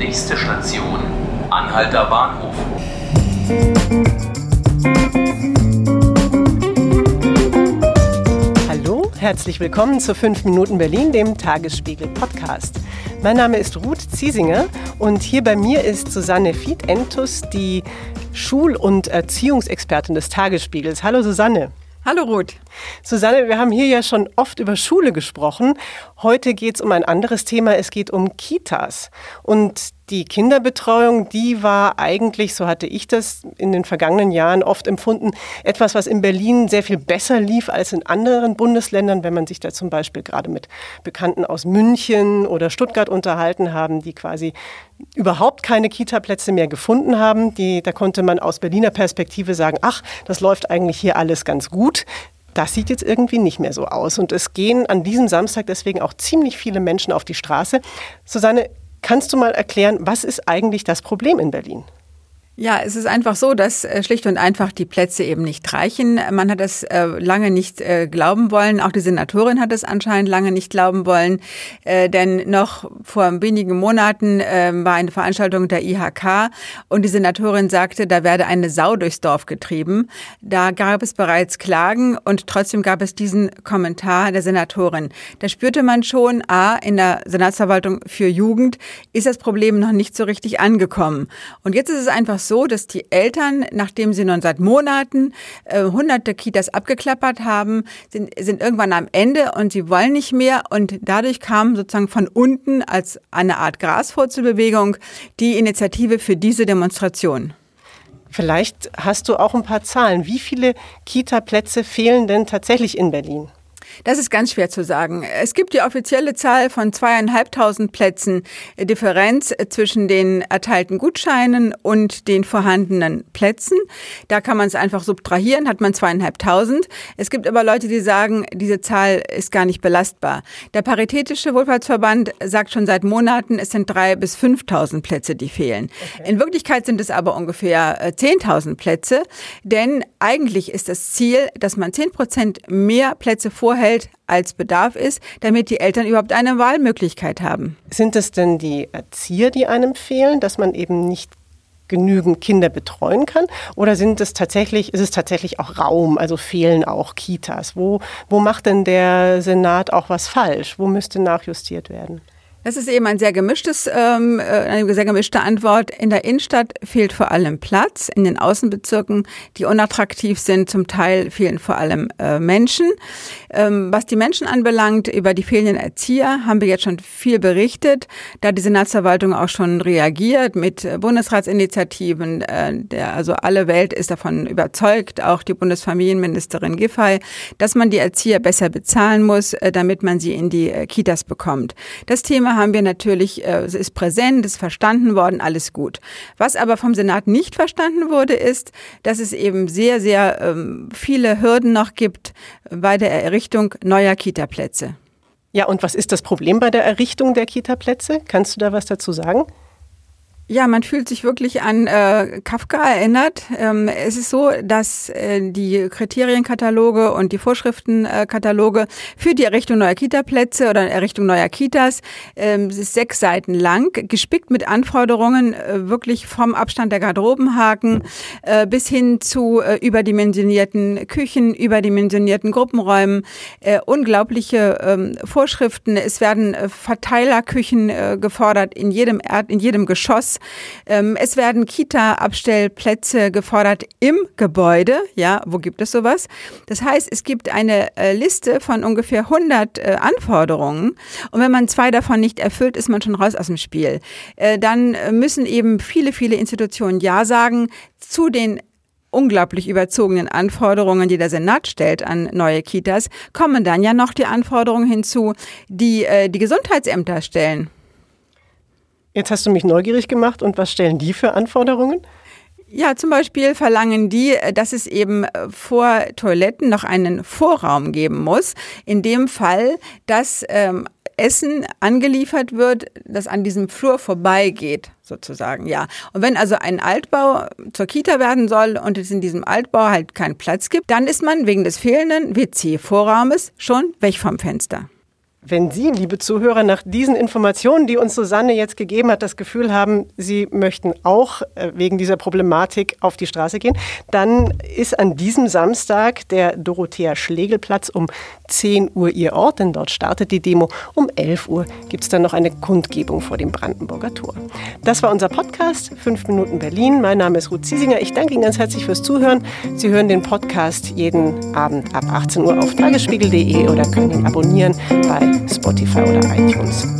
Nächste Station, Anhalter Bahnhof. Hallo, herzlich willkommen zu 5 Minuten Berlin, dem Tagesspiegel Podcast. Mein Name ist Ruth Ziesinger und hier bei mir ist Susanne Fied-Entus, die Schul- und Erziehungsexpertin des Tagesspiegels. Hallo Susanne. Hallo Ruth. Susanne, wir haben hier ja schon oft über Schule gesprochen. Heute geht es um ein anderes Thema. Es geht um Kitas. Und die Kinderbetreuung, die war eigentlich, so hatte ich das in den vergangenen Jahren oft empfunden, etwas, was in Berlin sehr viel besser lief als in anderen Bundesländern, wenn man sich da zum Beispiel gerade mit Bekannten aus München oder Stuttgart unterhalten haben, die quasi überhaupt keine Kita-Plätze mehr gefunden haben. Die, da konnte man aus Berliner Perspektive sagen, ach, das läuft eigentlich hier alles ganz gut. Das sieht jetzt irgendwie nicht mehr so aus. Und es gehen an diesem Samstag deswegen auch ziemlich viele Menschen auf die Straße. Susanne, Kannst du mal erklären, was ist eigentlich das Problem in Berlin? Ja, es ist einfach so, dass äh, schlicht und einfach die Plätze eben nicht reichen. Man hat das äh, lange nicht äh, glauben wollen. Auch die Senatorin hat es anscheinend lange nicht glauben wollen. denn noch vor wenigen Monaten war eine Veranstaltung der IHK und die Senatorin sagte, da werde eine Sau durchs Dorf getrieben. Da gab es bereits Klagen und trotzdem gab es diesen Kommentar der Senatorin. Da spürte man schon, a, in der Senatsverwaltung für Jugend ist das Problem noch nicht so richtig angekommen. Und jetzt ist es einfach so, so, dass die Eltern, nachdem sie nun seit Monaten äh, hunderte Kitas abgeklappert haben, sind, sind irgendwann am Ende und sie wollen nicht mehr. Und dadurch kam sozusagen von unten als eine Art Graswurzelbewegung die Initiative für diese Demonstration. Vielleicht hast du auch ein paar Zahlen. Wie viele Kita-Plätze fehlen denn tatsächlich in Berlin? Das ist ganz schwer zu sagen. Es gibt die offizielle Zahl von zweieinhalbtausend Plätzen Differenz zwischen den erteilten Gutscheinen und den vorhandenen Plätzen. Da kann man es einfach subtrahieren, hat man zweieinhalbtausend. Es gibt aber Leute, die sagen, diese Zahl ist gar nicht belastbar. Der Paritätische Wohlfahrtsverband sagt schon seit Monaten, es sind drei bis fünftausend Plätze, die fehlen. Okay. In Wirklichkeit sind es aber ungefähr äh, zehntausend Plätze, denn eigentlich ist das Ziel, dass man zehn Prozent mehr Plätze vorher vorhält, als Bedarf ist, damit die Eltern überhaupt eine Wahlmöglichkeit haben. Sind es denn die Erzieher, die einem fehlen, dass man eben nicht genügend Kinder betreuen kann? Oder sind es tatsächlich, ist es tatsächlich auch Raum, also fehlen auch Kitas? Wo, wo macht denn der Senat auch was falsch? Wo müsste nachjustiert werden? Das ist eben ein sehr gemischtes, ähm, äh, eine sehr gemischte Antwort. In der Innenstadt fehlt vor allem Platz. In den Außenbezirken, die unattraktiv sind, zum Teil fehlen vor allem äh, Menschen. Ähm, was die Menschen anbelangt, über die fehlenden Erzieher haben wir jetzt schon viel berichtet. Da die Senatsverwaltung auch schon reagiert mit Bundesratsinitiativen. Äh, der, also alle Welt ist davon überzeugt, auch die Bundesfamilienministerin Giffey, dass man die Erzieher besser bezahlen muss, äh, damit man sie in die äh, Kitas bekommt. Das Thema Thema haben wir natürlich, äh, es ist präsent, ist verstanden worden, alles gut. Was aber vom Senat nicht verstanden wurde, ist, dass es eben sehr, sehr ähm, viele Hürden noch gibt bei der Errichtung neuer Kitaplätze. Ja, und was ist das Problem bei der Errichtung der Kitaplätze? Kannst du da was dazu sagen? Ja, man fühlt sich wirklich an äh, Kafka erinnert. Ähm, es ist so, dass äh, die Kriterienkataloge und die Vorschriftenkataloge für die Errichtung neuer Kitaplätze oder Errichtung neuer Kitas ähm, ist sechs Seiten lang, gespickt mit Anforderungen, äh, wirklich vom Abstand der Garderobenhaken äh, bis hin zu äh, überdimensionierten Küchen, überdimensionierten Gruppenräumen, äh, unglaubliche ähm, Vorschriften. Es werden äh, Verteilerküchen äh, gefordert in jedem Erd, in jedem Geschoss. Ähm, es werden Kita-Abstellplätze gefordert im Gebäude. Ja, wo gibt es sowas? Das heißt, es gibt eine äh, Liste von ungefähr 100 äh, Anforderungen. Und wenn man zwei davon nicht erfüllt, ist man schon raus aus dem Spiel. Äh, dann müssen eben viele, viele Institutionen Ja sagen zu den unglaublich überzogenen Anforderungen, die der Senat stellt an neue Kitas, kommen dann ja noch die Anforderungen hinzu, die äh, die Gesundheitsämter stellen. Jetzt hast du mich neugierig gemacht und was stellen die für Anforderungen? Ja, zum Beispiel verlangen die, dass es eben vor Toiletten noch einen Vorraum geben muss. In dem Fall, dass ähm, Essen angeliefert wird, das an diesem Flur vorbeigeht, sozusagen, ja. Und wenn also ein Altbau zur Kita werden soll und es in diesem Altbau halt keinen Platz gibt, dann ist man wegen des fehlenden WC-Vorraumes schon weg vom Fenster. Wenn Sie, liebe Zuhörer, nach diesen Informationen, die uns Susanne jetzt gegeben hat, das Gefühl haben, Sie möchten auch äh, wegen dieser Problematik auf die Straße gehen, dann ist an diesem Samstag der Dorothea-Schlegel-Platz um 10 Uhr Ihr Ort, denn dort startet die Demo. Um 11 Uhr gibt es dann noch eine Kundgebung vor dem Brandenburger Tor. Das war unser Podcast, 5 Minuten Berlin. Mein Name ist Ruth Ziesinger. Ich danke Ihnen ganz herzlich fürs Zuhören. Sie hören den Podcast jeden Abend ab 18 Uhr auf tagesspiegel.de oder können ihn abonnieren bei Spotify oder iTunes.